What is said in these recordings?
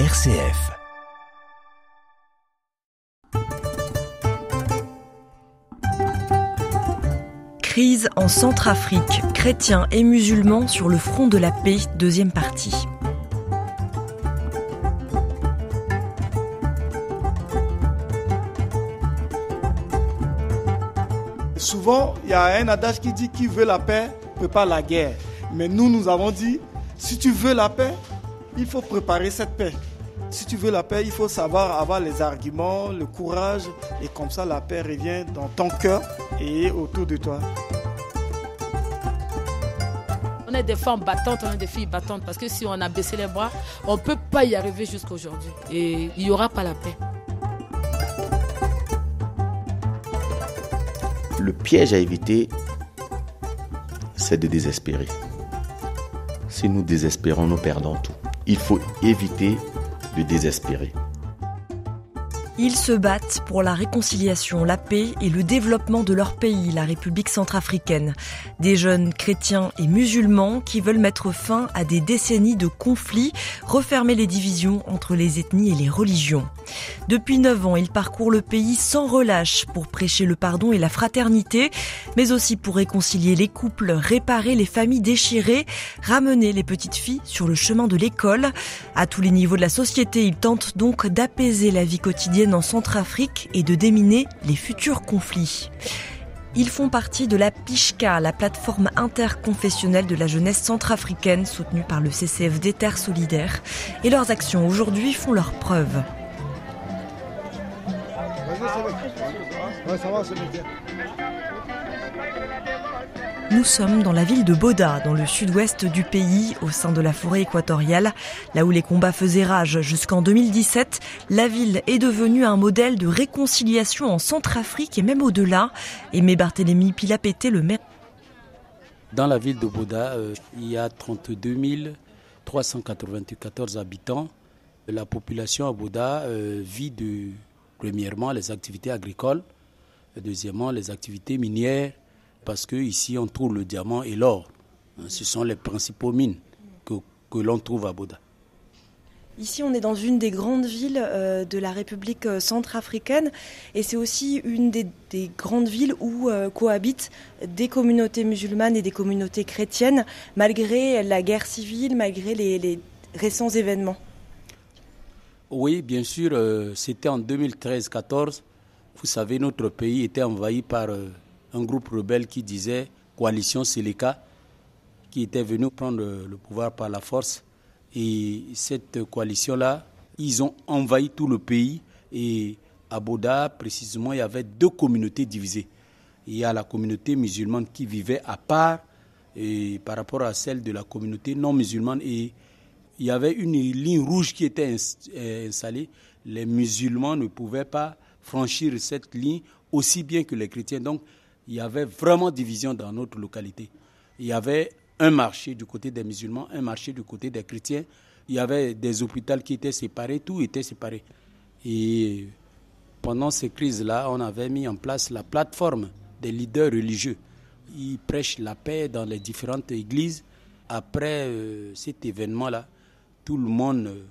RCF. Crise en Centrafrique, chrétiens et musulmans sur le front de la paix, deuxième partie. Souvent, il y a un adage qui dit qui veut la paix prépare la guerre. Mais nous, nous avons dit, si tu veux la paix, il faut préparer cette paix. Si tu veux la paix, il faut savoir avoir les arguments, le courage, et comme ça la paix revient dans ton cœur et autour de toi. On est des femmes battantes, on est des filles battantes, parce que si on a baissé les bras, on ne peut pas y arriver jusqu'à aujourd'hui. Et il n'y aura pas la paix. Le piège à éviter, c'est de désespérer. Si nous désespérons, nous perdons tout. Il faut éviter de désespérer. Ils se battent pour la réconciliation, la paix et le développement de leur pays, la République centrafricaine. Des jeunes chrétiens et musulmans qui veulent mettre fin à des décennies de conflits, refermer les divisions entre les ethnies et les religions. Depuis neuf ans, ils parcourent le pays sans relâche pour prêcher le pardon et la fraternité, mais aussi pour réconcilier les couples, réparer les familles déchirées, ramener les petites filles sur le chemin de l'école. À tous les niveaux de la société, ils tentent donc d'apaiser la vie quotidienne en Centrafrique et de déminer les futurs conflits. Ils font partie de la PICHCA, la plateforme interconfessionnelle de la jeunesse centrafricaine soutenue par le CCFD Terre Solidaire. Et leurs actions aujourd'hui font leurs preuves. Nous sommes dans la ville de Boda, dans le sud-ouest du pays, au sein de la forêt équatoriale. Là où les combats faisaient rage jusqu'en 2017, la ville est devenue un modèle de réconciliation en Centrafrique et même au-delà. Aimé Barthélémy Pilapété, le maire. Dans la ville de Boda, euh, il y a 32 394 habitants. La population à Boda euh, vit de, premièrement, les activités agricoles, deuxièmement, les activités minières, parce qu'ici on trouve le diamant et l'or. Ce sont les principaux mines que, que l'on trouve à Boda. Ici, on est dans une des grandes villes euh, de la République euh, centrafricaine et c'est aussi une des, des, grandes villes où euh, cohabitent des communautés musulmanes et des communautés chrétiennes, malgré la guerre civile, malgré les récents événements. Oui, bien sûr, euh, c'était en 2013-14. Vous savez, notre pays était envahi par euh, un groupe rebelle qui disait Coalition Seleka, qui était venu prendre le pouvoir par la force. Et cette coalition-là, ils ont envahi tout le pays. Et à Boda, précisément, il y avait deux communautés divisées. Il y a la communauté musulmane qui vivait à part par rapport à celle de la communauté non musulmane. Et il y avait une ligne rouge qui était installée. Les musulmans ne pouvaient pas franchir cette ligne aussi bien que les chrétiens. Donc, il y avait vraiment division dans notre localité. Il y avait un marché du côté des musulmans, un marché du côté des chrétiens. Il y avait des hôpitaux qui étaient séparés, tout était séparé. Et pendant ces crises-là, on avait mis en place la plateforme des leaders religieux. Ils prêchent la paix dans les différentes églises. Après euh, cet événement-là, tout le monde euh,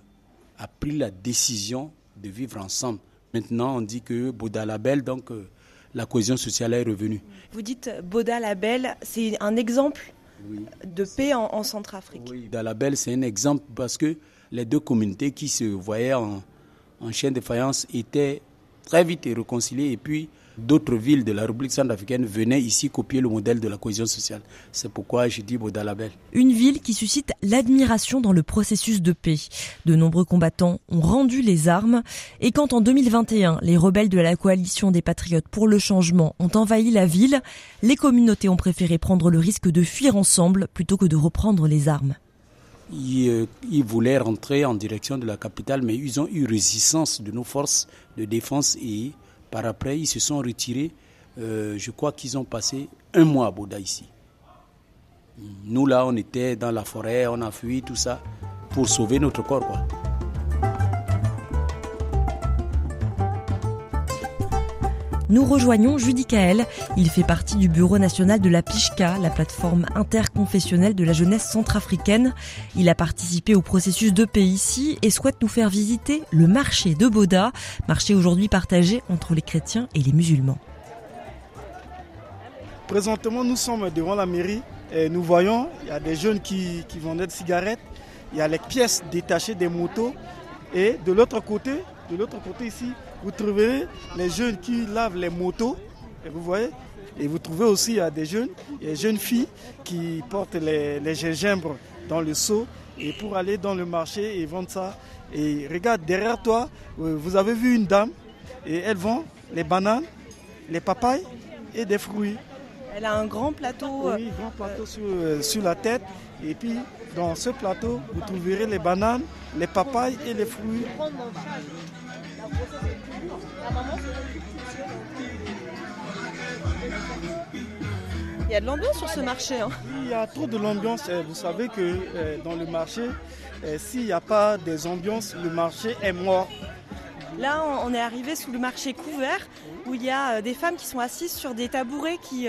a pris la décision de vivre ensemble. Maintenant, on dit que Bouddha Label, donc euh, la cohésion sociale est revenue. Vous dites Boda Label, c'est un exemple Oui. de paix en, en Centrafrique. Oui, Dalabel, c'est un exemple parce que les deux communautés qui se voyaient en, en chaîne de faïence étaient très vite réconciliées et puis d'autres villes de la République centrafricaine venaient ici copier le modèle de la cohésion sociale. C'est pourquoi je dis Bodalabel. Une ville qui suscite l'admiration dans le processus de paix. De nombreux combattants ont rendu les armes et quand en 2021, les rebelles de la coalition des patriotes pour le changement ont envahi la ville, les communautés ont préféré prendre le risque de fuir ensemble plutôt que de reprendre les armes. Ils, euh, ils voulaient rentrer en direction de la capitale, mais ils ont eu résistance de nos forces de défense et par après, ils se sont retirés. Euh, je crois qu'ils ont passé un mois à Boda ici. Nous, là, on était dans la forêt, on a fui, tout ça, pour sauver notre corps. Nous rejoignons Judy Kael. Il fait partie du bureau national de la PICHCA, la plateforme interconfessionnelle de la jeunesse centrafricaine. Il a participé au processus de paix ici et souhaite nous faire visiter le marché de Boda, marché aujourd'hui partagé entre les chrétiens et les musulmans. Présentement, nous sommes devant la mairie et nous voyons, il y a des jeunes qui, qui vendaient de cigarettes, il y a les pièces détachées des motos et de l'autre côté, de l'autre côté ici, vous trouverez les jeunes qui lavent les motos. Et vous voyez Et vous trouvez aussi des jeunes, des jeunes filles qui portent les, gingembre dans le seau et pour aller dans le marché et vendre ça. Et regarde, derrière toi, euh, vous avez vu une dame et elle vend les bananes, les papayes et des fruits. Elle a un grand plateau. Oui, un grand plateau sur, euh, sur la tête. Et puis, dans ce plateau, vous trouverez les bananes, les papayes et les fruits. Il y a de l'ambiance sur ce marché. Hein. Il y a trop de l'ambiance. Vous savez que euh, dans le marché, euh, s'il n'y a pas des ambiances, le marché est mort. Là, on est arrivé sous le marché couvert où il y a euh, des femmes qui sont assises sur des tabourets qui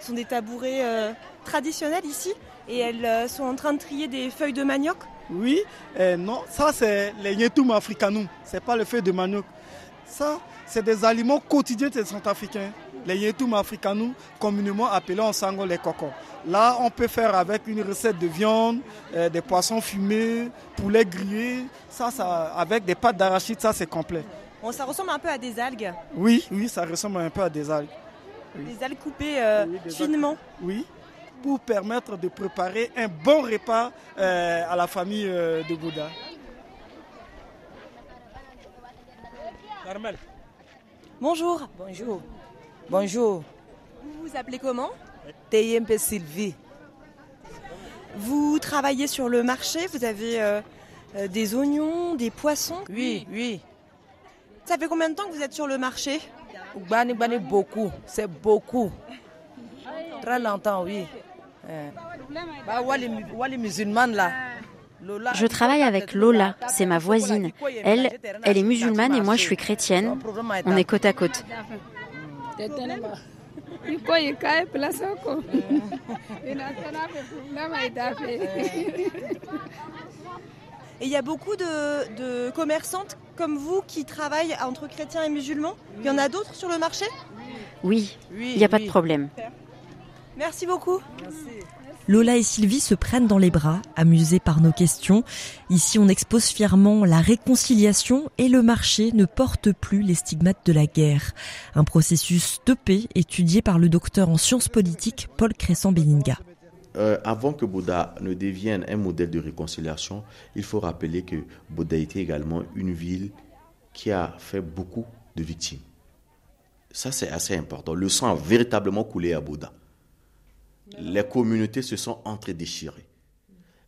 sont des tabourets traditionnels ici et elles sont en train de trier des feuilles de manioc. Oui, non, ça c'est les Yetum africanum, c'est pas le feuille de manioc. Ça, c'est des aliments quotidiens des Centrafricains. Les Yetum africanum, communément appelés en sango les cocos. Là, on peut faire avec une recette de viande, euh, des poissons fumés, poulet grillé, ça, ça, avec des pâtes d'arachide, ça c'est complet. Bon, ça ressemble un peu à des algues. Oui, oui, ça ressemble un peu à des algues. Des algues coupées euh, finement. Oui, pour permettre de préparer un bon repas euh, à la famille de Bouddha. Bonjour. Bonjour. Bonjour. Vous vous appelez comment? TIMP Sylvie. Vous travaillez sur le marché, vous avez euh, euh, des oignons, des poissons? Oui, oui. Ça fait combien de temps que vous êtes sur le marché? Bani, bani, beaucoup. C'est beaucoup. Très longtemps, oui. Bah, les musulmans là? Je travaille avec Lola, c'est ma voisine. Elle, elle est musulmane et moi je suis chrétienne. On est côte à côte. Et il y a beaucoup de, commerçantes comme vous qui travaillent entre chrétiens et musulmans? Il y en a d'autres sur le marché? Oui, il n'y a pas de problème. Merci beaucoup. Lola et Sylvie se prennent dans les bras, amusés par nos questions. Ici, on expose fièrement la réconciliation et le marché ne porte plus les stigmates de la guerre. Un processus de paix étudié par le docteur en sciences politiques Paul Crescent-Beninga. Euh, avant que Bouddha ne devienne un modèle de réconciliation, il faut rappeler que Bouddha était également une ville qui a fait beaucoup de victimes. Ça, c'est assez important. Le sang a véritablement coulé à Bouddha les communautés se sont entre-déchirées.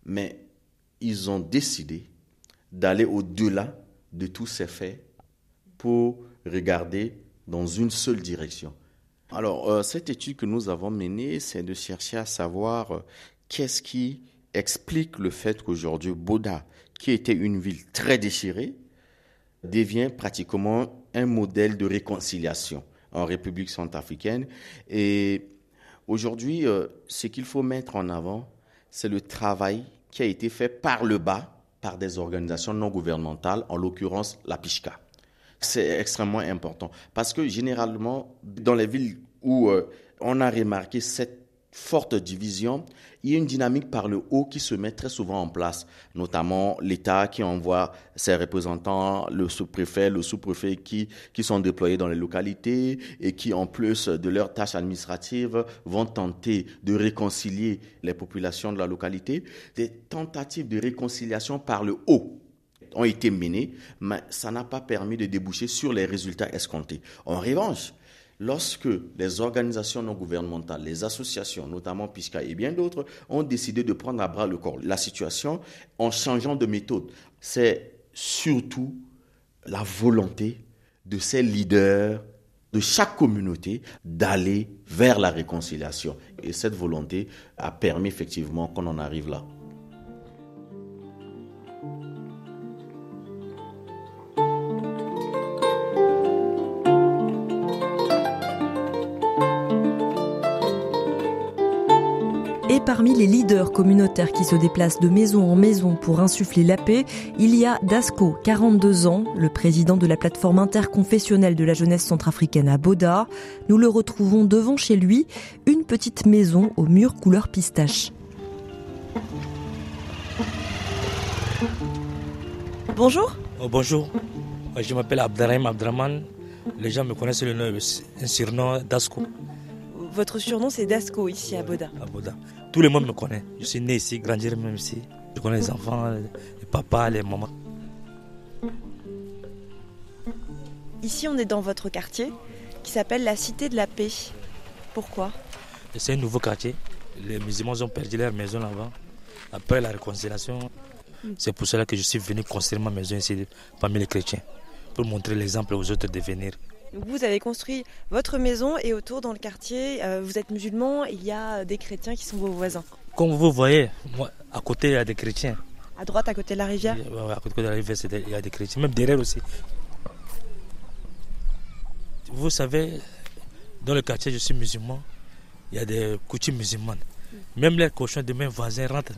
Mais ils ont décidé d'aller au-delà de tous ces faits pour regarder dans une seule direction. Alors, euh, cette étude que nous avons menée, c'est de chercher à savoir euh, qu'est-ce qui explique le fait qu'aujourd'hui, Boda, qui était une ville très déchirée, devient pratiquement un modèle de réconciliation en République centrafricaine. Et Aujourd'hui, euh, ce qu'il faut mettre en avant, c'est le travail qui a été fait par le bas, par des organisations non gouvernementales, en l'occurrence la PICHCA. C'est extrêmement important parce que généralement, dans les villes où euh, on a remarqué cette forte division, il y a une dynamique par le haut qui se met très souvent en place, notamment l'État qui envoie ses représentants, le sous-préfet, le sous-préfet qui, qui sont déployés dans les localités et qui, en plus de leurs tâches administratives, vont tenter de réconcilier les populations de la localité. Des tentatives de réconciliation par le haut ont été menées, mais ça n'a pas permis de déboucher sur les résultats escomptés. En revanche, lorsque les organisations non gouvernementales, les associations, notamment PISCA et bien d'autres, ont décidé de prendre à bras le corps la situation en changeant de méthode, c'est surtout la volonté de ces leaders de chaque communauté d'aller vers la réconciliation. Et cette volonté a permis effectivement qu'on en arrive là. Et parmi les leaders communautaires qui se déplacent de maison en maison pour insuffler la paix, il y a Dasco, 42 ans, le président de la plateforme interconfessionnelle de la jeunesse centrafricaine à Boda. Nous le retrouvons devant chez lui, une petite maison aux murs couleur pistache. Bonjour. Oh, bonjour. Je m'appelle Abderrahim Abdraman. Les gens me connaissent le nom, un surnom Dasco. Votre surnom c'est Dasco ici à Boda. À Boda. Tout le monde me connaît. Je suis né ici, grandi même ici. Je connais les enfants, les papas, les mamans. Ici on est dans votre quartier qui s'appelle la Cité de la Paix. Pourquoi? C'est un nouveau quartier. Les musulmans ont perdu leur maison là-bas. Après la réconciliation, c'est pour cela que je suis venu construire ma maison ici parmi les chrétiens, pour montrer l'exemple aux autres de venir. Vous avez construit votre maison et autour dans le quartier, euh, vous êtes musulman, il y a des chrétiens qui sont vos voisins. Comme vous voyez, moi, à côté il y a des chrétiens. À droite, à côté de la rivière À côté de la rivière, il y a des chrétiens, même derrière aussi. Vous savez, dans le quartier, je suis musulman, il y a des coutumes musulmanes. Même les cochons de mes voisins rentrent,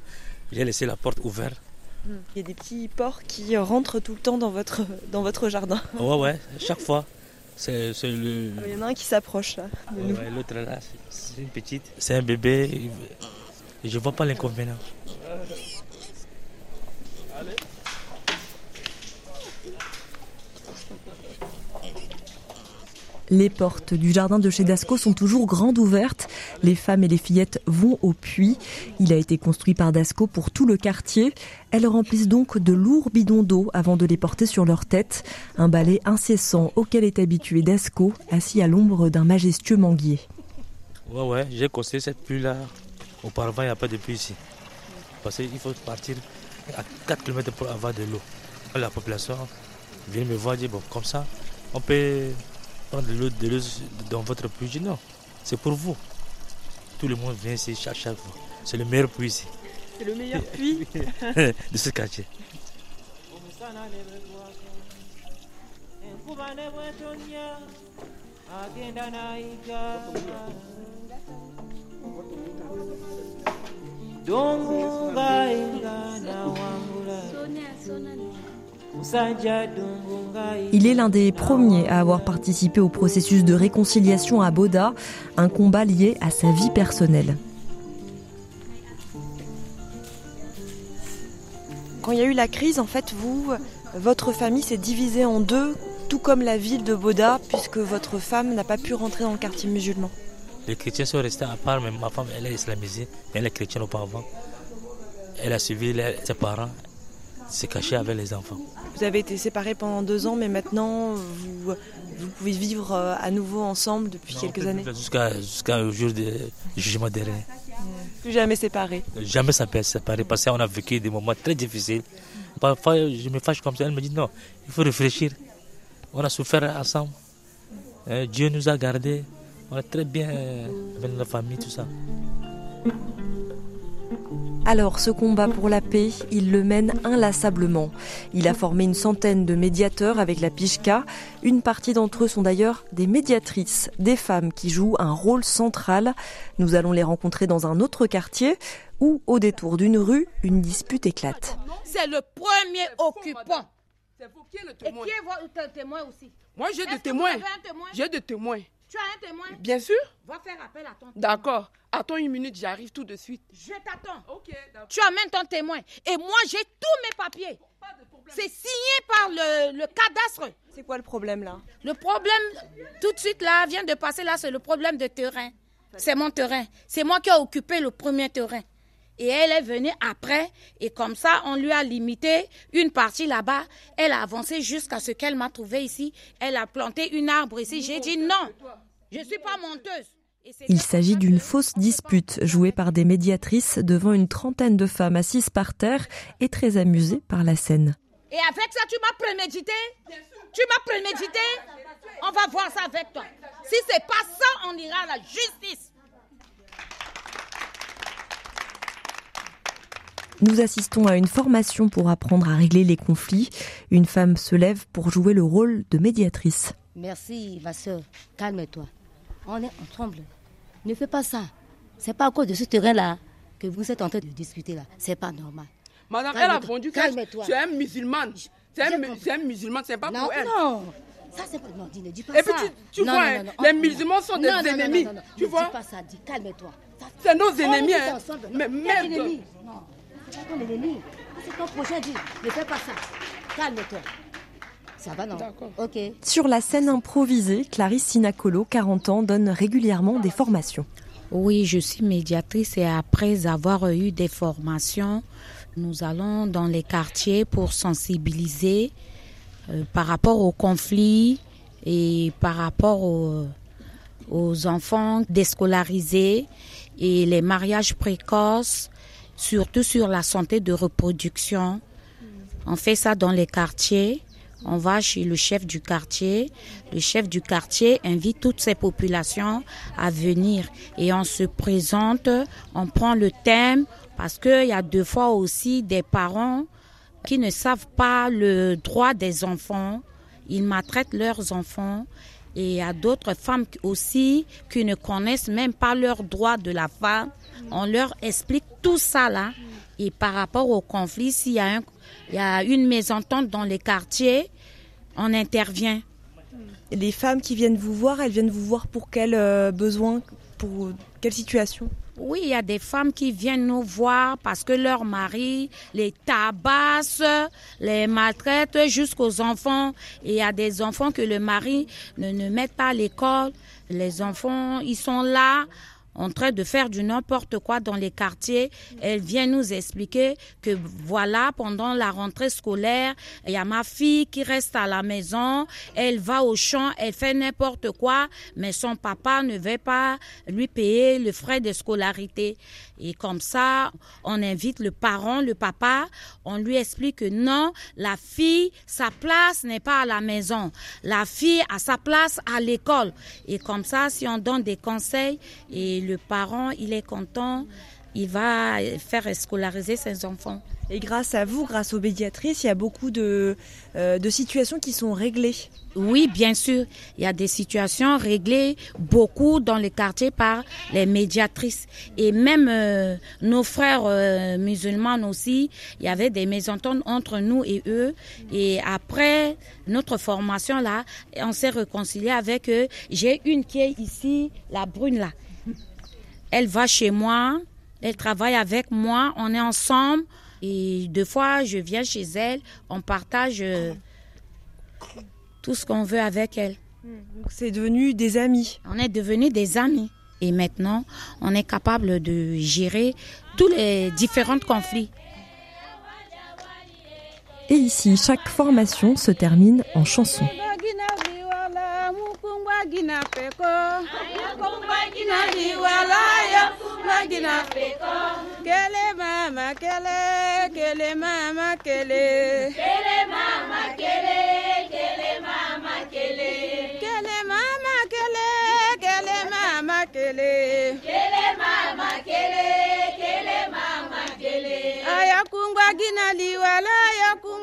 j'ai laissé la porte ouverte il y a des petits porcs qui rentrent tout le temps dans votre, dans votre jardin. Ouais, ouais, chaque fois. C'est, le... Il y en a un qui s'approche là. l'autre là, c'est une petite. C'est un bébé. Je vois pas l'inconvénient. Les portes du jardin de chez Dasco sont toujours grandes ouvertes. Les femmes et les fillettes vont au puits. Il a été construit par Dasco pour tout le quartier. Elles remplissent donc de lourds bidons d'eau avant de les porter sur leur tête. Un balai incessant auquel est habitué Dasco, assis à l'ombre d'un majestueux manguier. Ouais, ouais, j'ai construit cette puits-là. Auparavant, il n'y a pas de puits ici. Parce qu'il faut partir à 4 km pour avoir de l'eau. La population vient me voir et dit, bon, comme ça, on peut prendre de l'eau dans votre puits. Non, c'est pour vous. Tout le monde vient ici chaque, chaque fois. C'est le meilleur puits ici. C'est le meilleur puits de ce quartier. Il est l'un des premiers à avoir participé au processus de réconciliation à Boda, un combat lié à sa vie personnelle. Quand il y a eu la crise, en fait, vous, votre famille s'est divisée en deux, tout comme la ville de Boda, puisque votre femme n'a pas pu rentrer dans le quartier musulman. Les chrétiens sont restés à part, mais ma femme, elle est islamisée, mais elle est chrétienne auparavant. Elle a suivi ses parents, s'est cachée avec les enfants. Vous avez été séparés pendant deux ans, mais maintenant, vous, vous pouvez vivre euh, à nouveau ensemble depuis quelques années Jusqu'au jour du jugement dernier. Plus jamais séparés Jamais séparés, parce qu'on a vécu des moments très difficiles. Parfois, je me fâche comme ça, elle me dit non, il faut réfléchir. On a souffert ensemble. Euh, Dieu nous a gardés. On est très bien avec notre famille, tout ça. Alors ce combat pour la paix, il le mène inlassablement. Il a formé une centaine de médiateurs avec la Pishka. Une partie d'entre eux sont d'ailleurs des médiatrices, des femmes qui jouent un rôle central. Nous allons les rencontrer dans un autre quartier où, au détour d'une rue, une dispute éclate. C'est le premier occupant. C'est vous qui est le témoin? Et qui est votre témoin aussi? Moi j'ai des témoins. J'ai des témoins. Tu as un témoin Bien sûr. Va faire appel à ton témoin. D'accord. Attends une minute, j'arrive tout de suite. Je t'attends. Ok, Tu amènes ton témoin. Et moi, j'ai tous mes papiers. C'est signé par le, le cadastre. C'est quoi le problème là? Le problème, tout de suite là, vient de passer là, c'est le problème de terrain. C'est mon terrain. C'est moi qui ai occupé le premier terrain. Et elle est venue après, et comme ça, on lui a limité une partie là-bas. Elle a avancé jusqu'à ce qu'elle m'a trouvé ici. Elle a planté une arbre ici. J'ai dit non, je ne suis pas monteuse. Il s'agit d'une fausse dispute jouée par des médiatrices devant une trentaine de femmes assises par terre et très amusées par la scène. Et avec ça, tu m'as prémédité Tu m'as prémédité On va voir ça avec toi. Si c'est pas ça, on ira à la justice. Nous assistons à une formation pour apprendre à régler les conflits. Une femme se lève pour jouer le rôle de médiatrice. Merci, ma soeur. Calme-toi. On est ensemble. Ne fais pas ça. C'est pas à cause de ce terrain-là que vous êtes en train de discuter là, c'est pas normal. Madame, elle a vendu que tu es un musulman. C'est un, musulman, c'est pas pour elle. Non, ça c'est pas. Non, dis, ne dis pas ça. Et puis tu, vois, hein, les musulmans sont des ennemis. tu vois. Ne dis pas ça, dis, calme-toi. C'est nos ennemis. Hein. Mais merde. Non, c'est ton ennemi. C'est ton prochain, dis. Ne fais pas ça. Calme-toi. Ça va, non Ok. Sur la scène improvisée, Clarisse Sinacolo, 40 ans, donne régulièrement des formations. Oui, je suis médiatrice et après avoir eu des formations, nous allons dans les quartiers pour sensibiliser euh, par rapport aux conflits et par rapport aux, enfants déscolarisés et les mariages précoces, surtout sur la santé de reproduction. On fait ça dans les quartiers. On va chez le chef du quartier. Le chef du quartier invite toutes ces populations à venir et on se présente, on prend le thème parce qu'il y a deux fois aussi des parents qui ne savent pas le droit des enfants. Ils maltraitent leurs enfants. Et il y a d'autres femmes aussi qui ne connaissent même pas leurs droits de la femme. On leur explique tout ça là. Et par rapport au conflit, s'il y, a il y a une mésentente dans les quartiers, on intervient. Les femmes qui viennent vous voir, elles viennent vous voir pour quel euh, besoin, pour quelle situation? Oui, il y a des femmes qui viennent nous voir parce que leur mari les tabasse, les maltraite jusqu'aux enfants. Et il y a des enfants que le mari ne, ne met pas à l'école. Les enfants, ils sont là en train de faire du n'importe quoi dans les quartiers. Elle vient nous expliquer que voilà, pendant la rentrée scolaire, il y a ma fille qui reste à la maison, elle va au champ, elle fait n'importe quoi, mais son papa ne veut pas lui payer le frais de scolarité. Et comme ça, on invite le parent, le papa, on lui explique que non, la fille, sa place n'est pas à la maison. La fille a sa place à l'école. Et comme ça, si on donne des conseils et le parent, il est content, il va faire scolariser ses enfants. Et grâce à vous, grâce aux médiatrices, il y a beaucoup de, euh, de situations qui sont réglées. Oui, bien sûr. Il y a des situations réglées beaucoup dans les quartiers par les médiatrices. Et même euh, nos frères euh, musulmans aussi, il y avait des mésententes entre nous et eux. Et après notre formation là, on s'est réconcilié avec eux. J'ai une qui est ici, la brune là. Elle va chez moi, elle travaille avec moi, on est ensemble. Et deux fois, je viens chez elle, on partage euh, tout ce qu'on veut avec elle. Donc c'est devenu des amis. On est devenus des amis. Et maintenant, on est capable de gérer tous les différents conflits. Et ici, chaque formation se termine en chanson. Kele mama kele, kele mama kele. Kele mama kele, kele mama kele. Kele mama kele, kele mama kele. Kele mama kele, kele mama kele. Ayakungwa gina liwala, ayakungwa gina peko.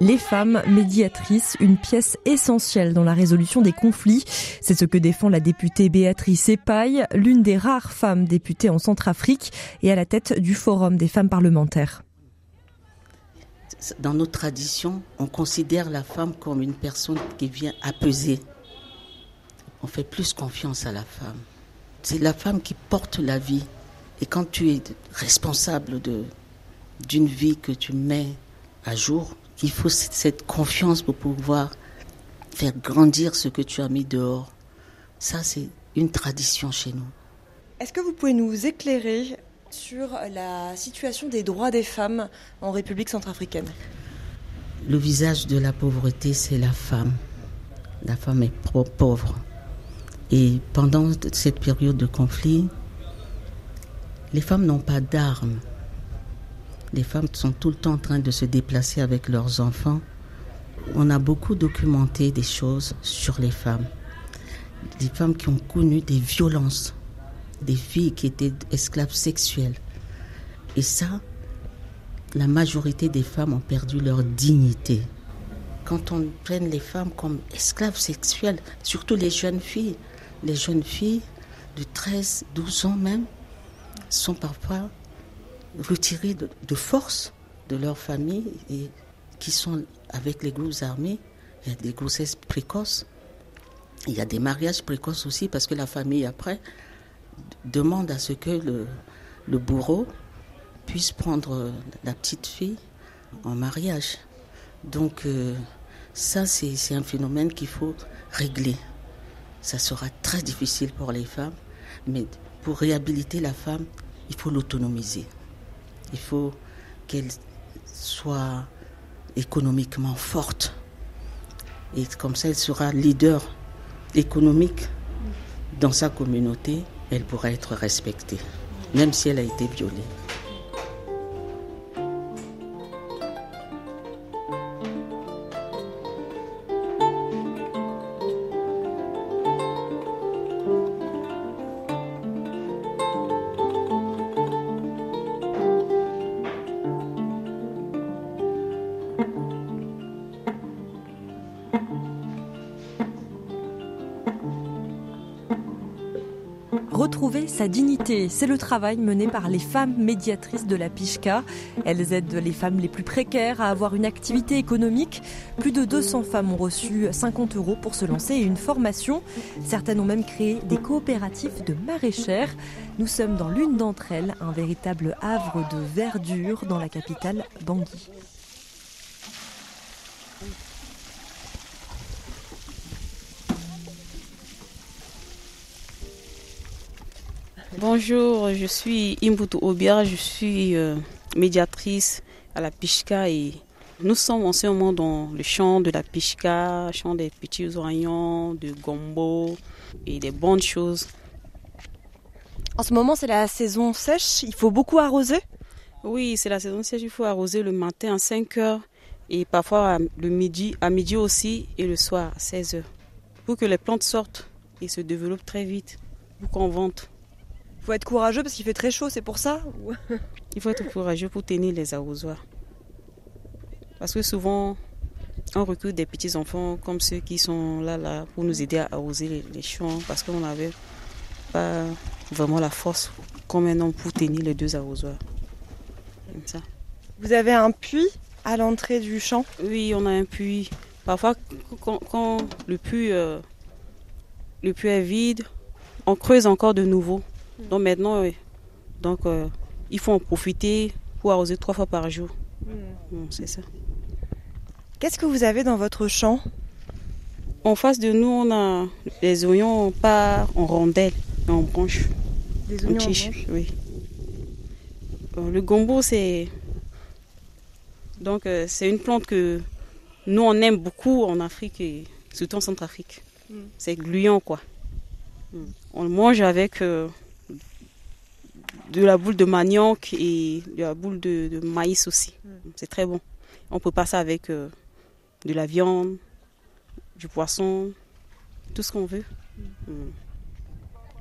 Les femmes médiatrices, une pièce essentielle dans la résolution des conflits. C'est ce que défend la députée Béatrice Epaille, l'une des rares femmes députées en Centrafrique et à la tête du Forum des femmes parlementaires. Dans notre tradition, on considère la femme comme une personne qui vient apaiser. On fait plus confiance à la femme. C'est la femme qui porte la vie. Et quand tu es responsable d'une vie que tu mets à jour, il faut cette confiance pour pouvoir faire grandir ce que tu as mis dehors. Ça, c'est une tradition chez nous. Est-ce que vous pouvez nous éclairer sur la situation des droits des femmes en République centrafricaine? Le visage de la pauvreté, c'est la femme. La femme est pauvre. Et pendant cette période de conflit, les femmes n'ont pas d'armes. Les femmes sont tout le temps en train de se déplacer avec leurs enfants. On a beaucoup documenté des choses sur les femmes. Des femmes qui ont connu des violences, des filles qui étaient esclaves sexuelles. Et ça, la majorité des femmes ont perdu leur dignité. Quand on prenne les femmes comme esclaves sexuelles, surtout les jeunes filles, les jeunes filles de 13, 12 ans même, sont parfois retirées de, force de leur famille et qui sont avec les groupes armés. Il y a des grossesses précoces. Il y a des mariages précoces aussi parce que la famille après demande à ce que le, le bourreau puisse prendre la petite fille en mariage. Donc euh, ça, c'est un phénomène qu'il faut régler. Ça sera très difficile pour les femmes, mais pour réhabiliter la femme, il faut l'autonomiser. Il faut qu'elle soit économiquement forte. Et comme ça, elle sera leader économique dans sa communauté, elle pourra être respectée, même si elle a été violée. Sa dignité. C'est le travail mené par les femmes médiatrices de la Pishka. Elles aident les femmes les plus précaires à avoir une activité économique. Plus de 200 femmes ont reçu 50 euros pour se lancer et une formation. Certaines ont même créé des coopératives de maraîchères. Nous sommes dans l'une d'entre elles, un véritable havre de verdure dans la capitale Bangui. Bonjour, je suis Imbutu Obia, je suis euh, médiatrice à la Pishka et nous sommes en ce moment dans le champ de la Pishka, champ des petits oignons, de gombo et des bonnes choses. En ce moment, c'est la saison sèche, il faut beaucoup arroser? Oui, c'est la saison sèche, il faut arroser le matin à 5 heures et parfois le midi, à midi aussi et le soir à 16 heures pour que les plantes sortent et se développent très vite pour qu'on vente faut être courageux parce qu'il fait très chaud, c'est pour ça Il faut être courageux pour tenir les arrosoirs. Parce que souvent, on recrute des petits enfants comme ceux qui sont là, là pour nous aider à arroser les, champs parce qu'on n'avait pas vraiment la force comme un homme pour tenir les deux arrosoirs. Comme ça. Vous avez un puits à l'entrée du champ? Oui, on a un puits. Parfois, quand, le, puits, euh, le puits est vide, on creuse encore de nouveau. Donc maintenant, donc, euh, il faut en profiter pour arroser trois fois par jour. Hmm. C'est ça. Qu'est-ce que vous avez dans votre champ? En face de nous, on a des oignons pas en rondelles, mais en branches. Des oignons en, branches Oui. Euh, le gombo, c'est donc euh, c'est une plante que nous on aime beaucoup en Afrique et surtout en Centrafrique. C'est gluant quoi. On le mange avec de la boule de manioc et de la boule de, maïs aussi. Mm. C'est très bon. On peut passer avec euh, de la viande, du poisson, tout ce qu'on veut. Mm. Mm.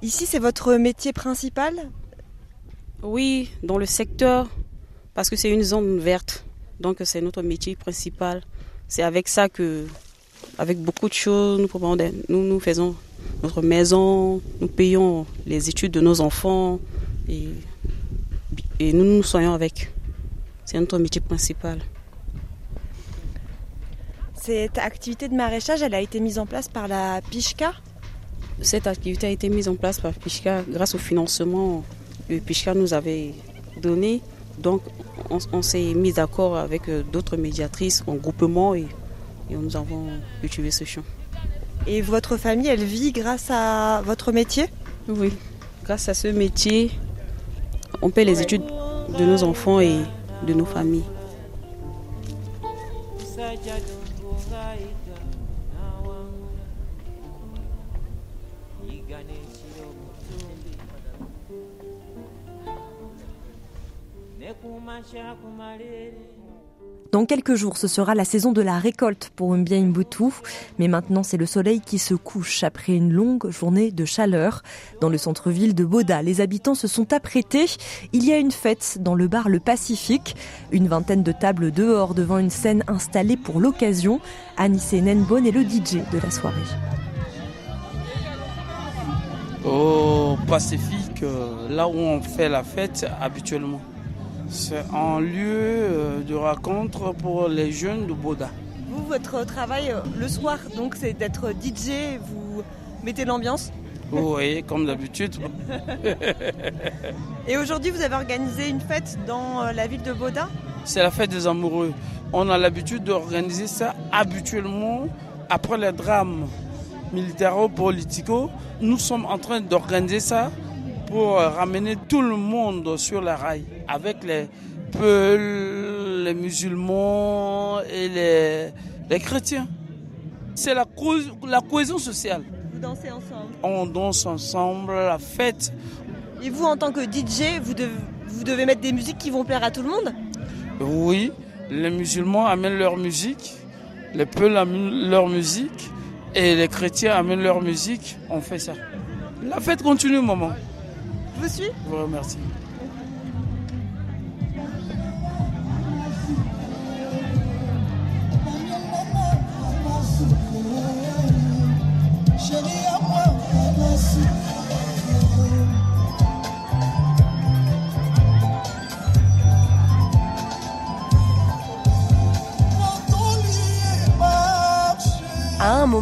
Ici, c'est votre métier principal? Oui, dans le secteur, parce que c'est une zone verte. Donc, c'est notre métier principal. C'est avec ça que, avec beaucoup de choses, nous, nous, nous faisons notre maison, nous payons les études de nos enfants, et, et nous nous soyons avec. C'est notre métier principal. Cette activité de maraîchage, elle a été mise en place par la PICHKA? Cette activité a été mise en place par PICHKA grâce au financement que PICHKA nous avait donné. Donc on, s'est mis d'accord avec euh, d'autres médiatrices en groupement et, et nous avons utilisé ce champ. Et votre famille, elle vit grâce à votre métier? Oui, grâce à ce métier, on paie les études de nos enfants et de nos familles. Dans quelques jours, ce sera la saison de la récolte pour Mbia Mbutu. Mais maintenant, c'est le soleil qui se couche après une longue journée de chaleur. Dans le centre-ville de Boda, les habitants se sont apprêtés. Il y a une fête dans le bar Le Pacifique. Une vingtaine de tables dehors devant une scène installée pour l'occasion. Anissé Nenbon est le DJ de la soirée. Au Pacifique, euh, là où on fait la fête habituellement. C'est un lieu euh, de rencontre pour les jeunes de Boda. Vous, votre travail euh, le soir, donc c'est d'être DJ, vous mettez l'ambiance? Oui, comme d'habitude. Et aujourd'hui, vous avez organisé une fête dans la ville de Boda? C'est la fête des amoureux. On a l'habitude d'organiser ça habituellement après les drames militaro-politico. Nous sommes en train d'organiser ça pour ramener tout le monde sur la rail avec les Peuls, les musulmans et les, les chrétiens. C'est la, la cohésion sociale. Vous dansez ensemble On danse ensemble, la fête. Et vous, en tant que DJ, vous devez, vous devez mettre des musiques qui vont plaire à tout le monde? Oui, les musulmans amènent leur musique, les Peuls amènent leur musique et les chrétiens amènent leur musique. On fait ça. La fête continue, maman. Je vous suis vous remercie.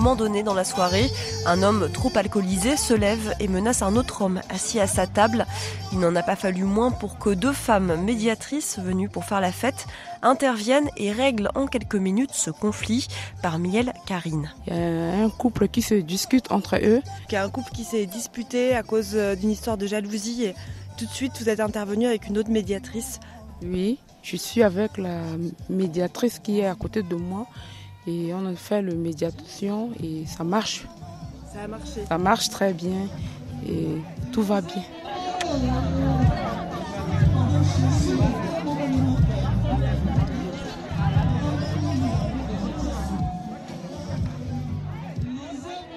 Moment donné dans la soirée, un homme trop alcoolisé se lève et menace un autre homme assis à sa table. Il n'en a pas fallu moins pour que deux femmes médiatrices venues pour faire la fête interviennent et règlent en quelques minutes ce conflit. Parmi elles, Karine. Il y a un couple qui se discute entre eux. Il y a un couple qui s'est disputé à cause d'une histoire de jalousie et tout de suite vous êtes intervenu avec une autre médiatrice. Oui, je suis avec la médiatrice qui est à côté de moi et on a fait le médiation et ça marche. Ça a marché. Ça marche très bien et tout va bien.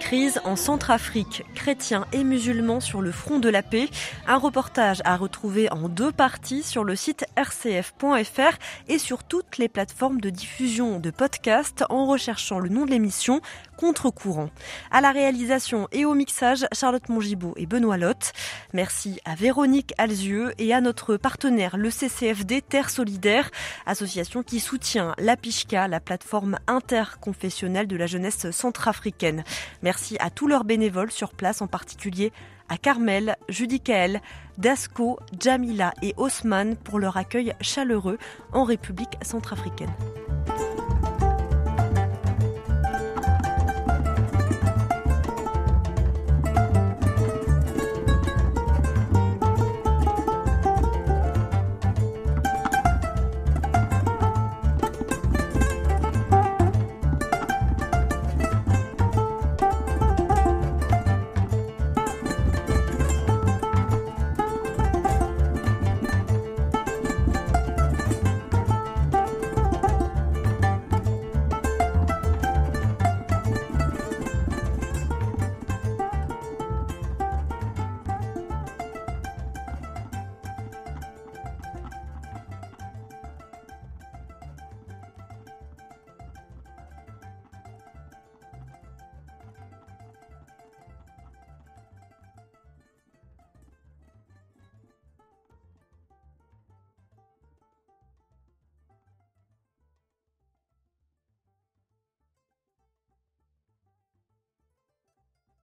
Crise en Centrafrique, chrétiens et musulmans sur le front de la paix. Un reportage à retrouver en deux parties sur le site rcf.fr et sur toutes les plateformes de diffusion de podcasts en recherchant le nom de l'émission Contre-courant. À la réalisation et au mixage, Charlotte Mongibaud et Benoît Lotte. Merci à Véronique Alzieux et à notre partenaire, le CCFD Terre Solidaire, association qui soutient la PICHCA, la plateforme interconfessionnelle de la jeunesse centrafricaine. Merci à tous leurs bénévoles sur place, en particulier à Carmel, Judicaël, Dasco, Jamila et Haussmann pour leur accueil chaleureux en République centrafricaine.